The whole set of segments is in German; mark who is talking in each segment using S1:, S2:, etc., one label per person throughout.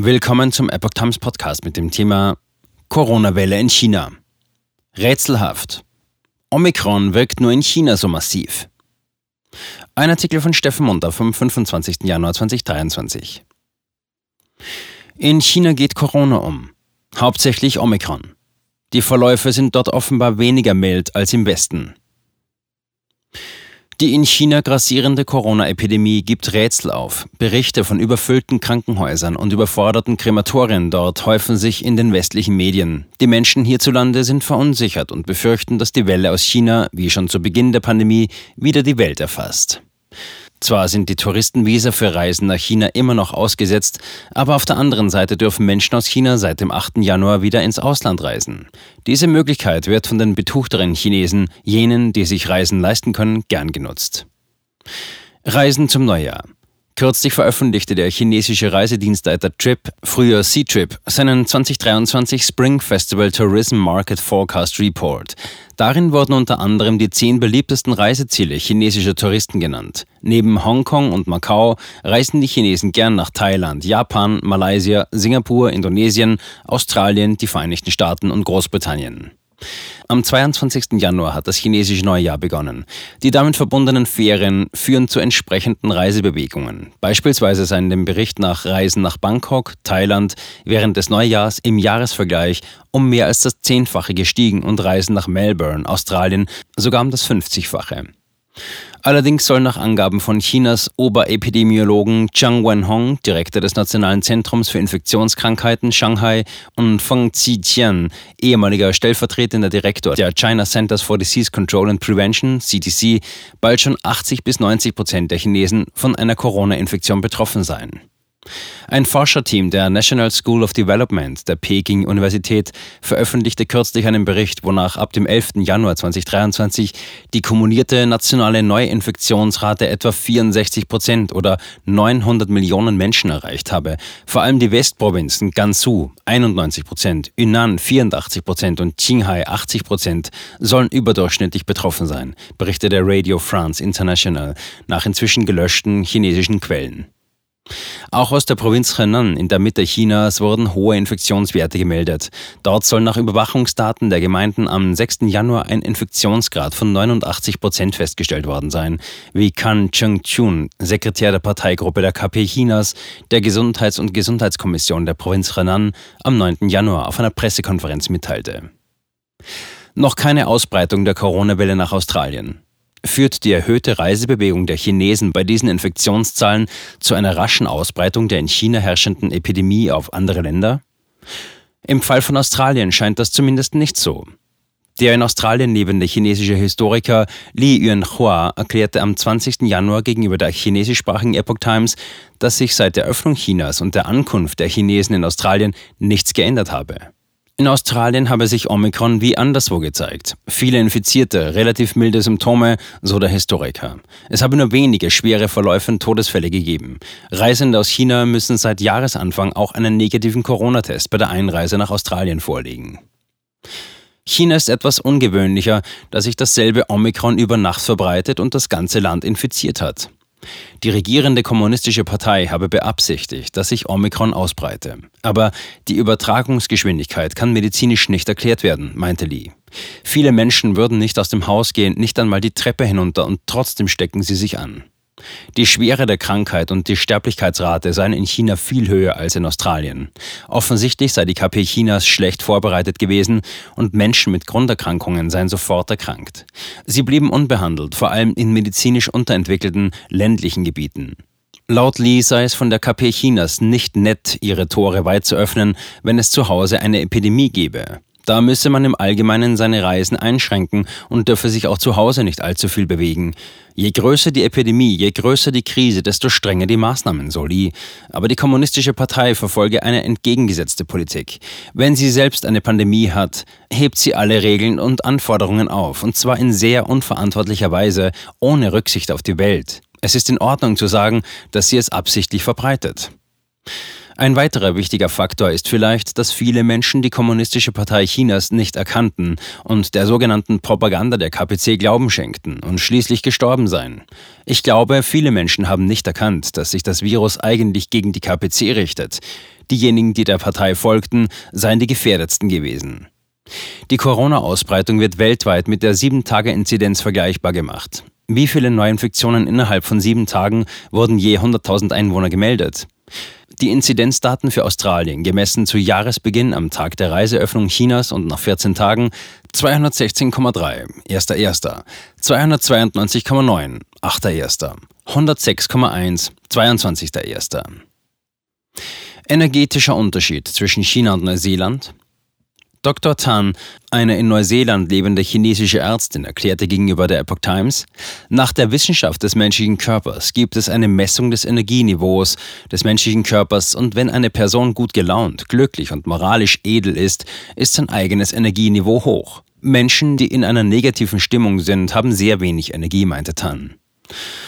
S1: Willkommen zum Epoch Times Podcast mit dem Thema Corona-Welle in China. Rätselhaft. Omikron wirkt nur in China so massiv. Ein Artikel von Steffen Munter vom 25. Januar 2023. In China geht Corona um, hauptsächlich Omikron. Die Verläufe sind dort offenbar weniger mild als im Westen. Die in China grassierende Corona-Epidemie gibt Rätsel auf. Berichte von überfüllten Krankenhäusern und überforderten Krematorien dort häufen sich in den westlichen Medien. Die Menschen hierzulande sind verunsichert und befürchten, dass die Welle aus China, wie schon zu Beginn der Pandemie, wieder die Welt erfasst. Zwar sind die Touristenvisa für Reisen nach China immer noch ausgesetzt, aber auf der anderen Seite dürfen Menschen aus China seit dem 8. Januar wieder ins Ausland reisen. Diese Möglichkeit wird von den betuchteren Chinesen, jenen, die sich Reisen leisten können, gern genutzt. Reisen zum Neujahr. Kürzlich veröffentlichte der chinesische Reisedienstleiter Trip, früher C-Trip, seinen 2023 Spring Festival Tourism Market Forecast Report. Darin wurden unter anderem die zehn beliebtesten Reiseziele chinesischer Touristen genannt. Neben Hongkong und Macau reisen die Chinesen gern nach Thailand, Japan, Malaysia, Singapur, Indonesien, Australien, die Vereinigten Staaten und Großbritannien. Am 22. Januar hat das chinesische Neujahr begonnen. Die damit verbundenen Ferien führen zu entsprechenden Reisebewegungen. Beispielsweise seien dem Bericht nach Reisen nach Bangkok, Thailand während des Neujahrs im Jahresvergleich um mehr als das Zehnfache gestiegen und Reisen nach Melbourne, Australien sogar um das 50-fache. Allerdings soll nach Angaben von Chinas Oberepidemiologen Zhang Wenhong, Direktor des Nationalen Zentrums für Infektionskrankheiten Shanghai, und Feng Zijian, ehemaliger stellvertretender Direktor der China Centers for Disease Control and Prevention, CDC, bald schon 80 bis 90 Prozent der Chinesen von einer Corona-Infektion betroffen seien. Ein Forscherteam der National School of Development der Peking-Universität veröffentlichte kürzlich einen Bericht, wonach ab dem 11. Januar 2023 die kumulierte nationale Neuinfektionsrate etwa 64 Prozent oder 900 Millionen Menschen erreicht habe. Vor allem die Westprovinzen Gansu 91 Prozent, Yunnan 84 Prozent und Qinghai 80 Prozent sollen überdurchschnittlich betroffen sein, berichtete Radio France International nach inzwischen gelöschten chinesischen Quellen. Auch aus der Provinz Henan in der Mitte Chinas wurden hohe Infektionswerte gemeldet. Dort soll nach Überwachungsdaten der Gemeinden am 6. Januar ein Infektionsgrad von 89 Prozent festgestellt worden sein, wie Kan Cheng-chun, Sekretär der Parteigruppe der KP Chinas, der Gesundheits- und Gesundheitskommission der Provinz Henan am 9. Januar auf einer Pressekonferenz mitteilte. Noch keine Ausbreitung der Corona-Welle nach Australien. Führt die erhöhte Reisebewegung der Chinesen bei diesen Infektionszahlen zu einer raschen Ausbreitung der in China herrschenden Epidemie auf andere Länder? Im Fall von Australien scheint das zumindest nicht so. Der in Australien lebende chinesische Historiker Li Yuanhua erklärte am 20. Januar gegenüber der chinesischsprachigen Epoch Times, dass sich seit der Öffnung Chinas und der Ankunft der Chinesen in Australien nichts geändert habe. In Australien habe sich Omikron wie anderswo gezeigt. Viele Infizierte, relativ milde Symptome, so der Historiker. Es habe nur wenige schwere Verläufe und Todesfälle gegeben. Reisende aus China müssen seit Jahresanfang auch einen negativen Corona-Test bei der Einreise nach Australien vorlegen. China ist etwas ungewöhnlicher, da sich dasselbe Omikron über Nacht verbreitet und das ganze Land infiziert hat. Die regierende kommunistische Partei habe beabsichtigt, dass sich Omikron ausbreite. Aber die Übertragungsgeschwindigkeit kann medizinisch nicht erklärt werden, meinte Lee. Viele Menschen würden nicht aus dem Haus gehen, nicht einmal die Treppe hinunter und trotzdem stecken sie sich an. Die Schwere der Krankheit und die Sterblichkeitsrate seien in China viel höher als in Australien. Offensichtlich sei die KP Chinas schlecht vorbereitet gewesen und Menschen mit Grunderkrankungen seien sofort erkrankt. Sie blieben unbehandelt, vor allem in medizinisch unterentwickelten ländlichen Gebieten. Laut Lee sei es von der KP Chinas nicht nett, ihre Tore weit zu öffnen, wenn es zu Hause eine Epidemie gebe. Da müsse man im Allgemeinen seine Reisen einschränken und dürfe sich auch zu Hause nicht allzu viel bewegen. Je größer die Epidemie, je größer die Krise, desto strenger die Maßnahmen, so Lee. Aber die Kommunistische Partei verfolge eine entgegengesetzte Politik. Wenn sie selbst eine Pandemie hat, hebt sie alle Regeln und Anforderungen auf, und zwar in sehr unverantwortlicher Weise, ohne Rücksicht auf die Welt. Es ist in Ordnung zu sagen, dass sie es absichtlich verbreitet. Ein weiterer wichtiger Faktor ist vielleicht, dass viele Menschen die Kommunistische Partei Chinas nicht erkannten und der sogenannten Propaganda der KPC Glauben schenkten und schließlich gestorben seien. Ich glaube, viele Menschen haben nicht erkannt, dass sich das Virus eigentlich gegen die KPC richtet. Diejenigen, die der Partei folgten, seien die gefährdetsten gewesen. Die Corona-Ausbreitung wird weltweit mit der 7-Tage-Inzidenz vergleichbar gemacht. Wie viele Neuinfektionen innerhalb von sieben Tagen wurden je 100.000 Einwohner gemeldet? Die Inzidenzdaten für Australien, gemessen zu Jahresbeginn am Tag der Reiseöffnung Chinas und nach 14 Tagen 216,3, 1.1., 292,9, 8.1., 106,1, 22.1. Energetischer Unterschied zwischen China und Neuseeland? Dr. Tan, eine in Neuseeland lebende chinesische Ärztin, erklärte gegenüber der Epoch Times, nach der Wissenschaft des menschlichen Körpers gibt es eine Messung des Energieniveaus des menschlichen Körpers und wenn eine Person gut gelaunt, glücklich und moralisch edel ist, ist sein eigenes Energieniveau hoch. Menschen, die in einer negativen Stimmung sind, haben sehr wenig Energie, meinte Tan.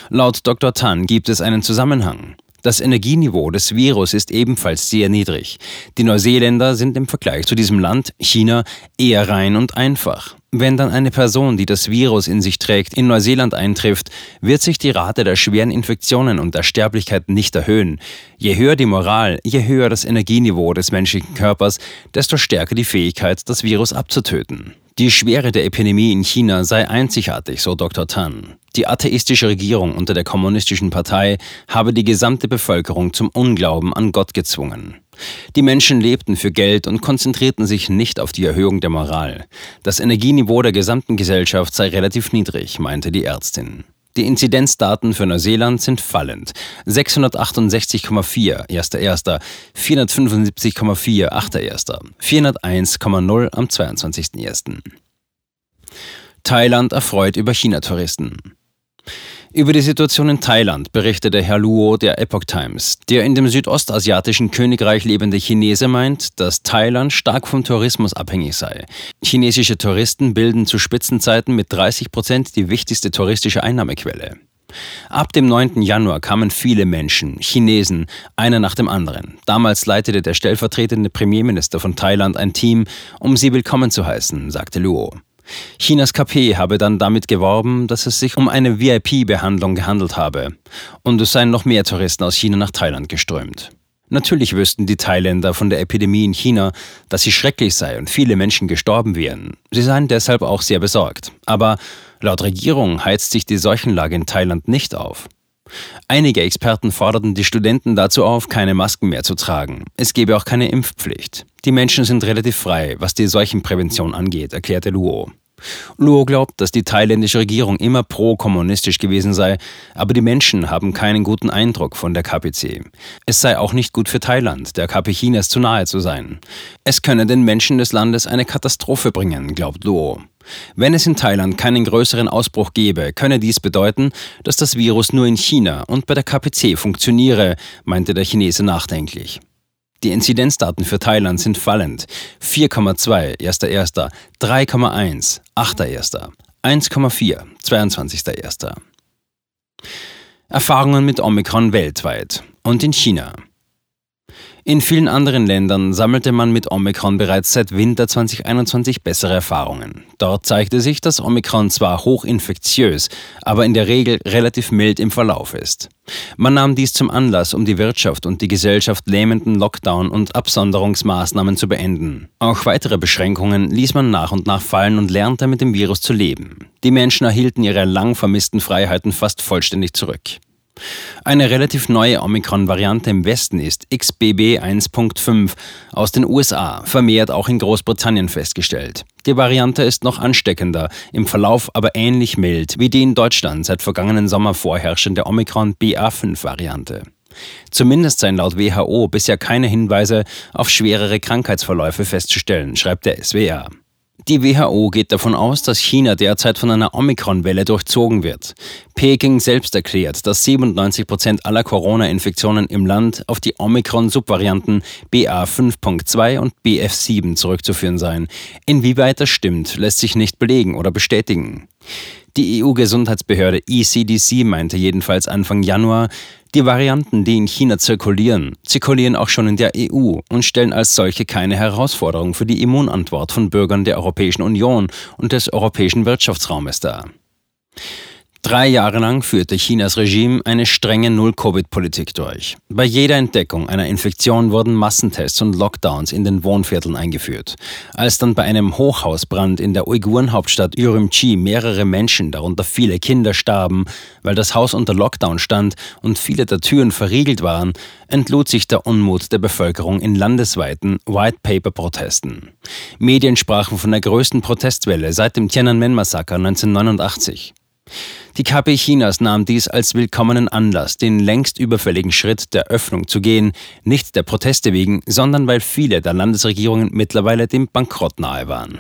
S1: Laut Dr. Tan gibt es einen Zusammenhang. Das Energieniveau des Virus ist ebenfalls sehr niedrig. Die Neuseeländer sind im Vergleich zu diesem Land, China, eher rein und einfach. Wenn dann eine Person, die das Virus in sich trägt, in Neuseeland eintrifft, wird sich die Rate der schweren Infektionen und der Sterblichkeit nicht erhöhen. Je höher die Moral, je höher das Energieniveau des menschlichen Körpers, desto stärker die Fähigkeit, das Virus abzutöten. Die Schwere der Epidemie in China sei einzigartig, so Dr. Tan. Die atheistische Regierung unter der kommunistischen Partei habe die gesamte Bevölkerung zum Unglauben an Gott gezwungen. Die Menschen lebten für Geld und konzentrierten sich nicht auf die Erhöhung der Moral. Das Energieniveau der gesamten Gesellschaft sei relativ niedrig, meinte die Ärztin. Die Inzidenzdaten für Neuseeland sind fallend. 668,4 1.1., 475,4 8.1., 401,0 am 22.1. Thailand erfreut über China-Touristen. Über die Situation in Thailand berichtete Herr Luo der Epoch Times. Der in dem südostasiatischen Königreich lebende Chinese meint, dass Thailand stark vom Tourismus abhängig sei. Chinesische Touristen bilden zu Spitzenzeiten mit 30 Prozent die wichtigste touristische Einnahmequelle. Ab dem 9. Januar kamen viele Menschen, Chinesen, einer nach dem anderen. Damals leitete der stellvertretende Premierminister von Thailand ein Team, um sie willkommen zu heißen, sagte Luo. Chinas KP habe dann damit geworben, dass es sich um eine VIP-Behandlung gehandelt habe und es seien noch mehr Touristen aus China nach Thailand geströmt. Natürlich wüssten die Thailänder von der Epidemie in China, dass sie schrecklich sei und viele Menschen gestorben wären. Sie seien deshalb auch sehr besorgt. Aber laut Regierung heizt sich die Seuchenlage in Thailand nicht auf. Einige Experten forderten die Studenten dazu auf, keine Masken mehr zu tragen. Es gebe auch keine Impfpflicht. Die Menschen sind relativ frei, was die Seuchenprävention angeht, erklärte Luo. Luo glaubt, dass die thailändische Regierung immer pro-kommunistisch gewesen sei, aber die Menschen haben keinen guten Eindruck von der KPC. Es sei auch nicht gut für Thailand, der KP Chinas zu nahe zu sein. Es könne den Menschen des Landes eine Katastrophe bringen, glaubt Luo. Wenn es in Thailand keinen größeren Ausbruch gäbe, könne dies bedeuten, dass das Virus nur in China und bei der KPC funktioniere, meinte der Chinese nachdenklich. Die Inzidenzdaten für Thailand sind fallend. 4,2, 1.1., 3,1, 8.1., 1,4, 22.1. Erfahrungen mit Omikron weltweit und in China. In vielen anderen Ländern sammelte man mit Omikron bereits seit Winter 2021 bessere Erfahrungen. Dort zeigte sich, dass Omikron zwar hochinfektiös, aber in der Regel relativ mild im Verlauf ist. Man nahm dies zum Anlass, um die Wirtschaft und die Gesellschaft lähmenden Lockdown- und Absonderungsmaßnahmen zu beenden. Auch weitere Beschränkungen ließ man nach und nach fallen und lernte mit dem Virus zu leben. Die Menschen erhielten ihre lang vermissten Freiheiten fast vollständig zurück. Eine relativ neue Omikron-Variante im Westen ist XBB 1.5 aus den USA, vermehrt auch in Großbritannien festgestellt. Die Variante ist noch ansteckender, im Verlauf aber ähnlich mild wie die in Deutschland seit vergangenen Sommer vorherrschende Omikron BA5-Variante. Zumindest seien laut WHO bisher keine Hinweise auf schwerere Krankheitsverläufe festzustellen, schreibt der SWR. Die WHO geht davon aus, dass China derzeit von einer Omikron-Welle durchzogen wird. Peking selbst erklärt, dass 97 Prozent aller Corona-Infektionen im Land auf die Omikron-Subvarianten BA5.2 und BF7 zurückzuführen seien. Inwieweit das stimmt, lässt sich nicht belegen oder bestätigen. Die EU-Gesundheitsbehörde ECDC meinte jedenfalls Anfang Januar, Die Varianten, die in China zirkulieren, zirkulieren auch schon in der EU und stellen als solche keine Herausforderung für die Immunantwort von Bürgern der Europäischen Union und des europäischen Wirtschaftsraumes dar. Drei Jahre lang führte Chinas Regime eine strenge Null-Covid-Politik durch. Bei jeder Entdeckung einer Infektion wurden Massentests und Lockdowns in den Wohnvierteln eingeführt. Als dann bei einem Hochhausbrand in der Uiguren-Hauptstadt Urumqi mehrere Menschen, darunter viele Kinder, starben, weil das Haus unter Lockdown stand und viele der Türen verriegelt waren, entlud sich der Unmut der Bevölkerung in landesweiten White-Paper-Protesten. Medien sprachen von der größten Protestwelle seit dem Tiananmen-Massaker 1989. Die KP Chinas nahm dies als willkommenen Anlass, den längst überfälligen Schritt der Öffnung zu gehen, nicht der Proteste wegen, sondern weil viele der Landesregierungen mittlerweile dem Bankrott nahe waren.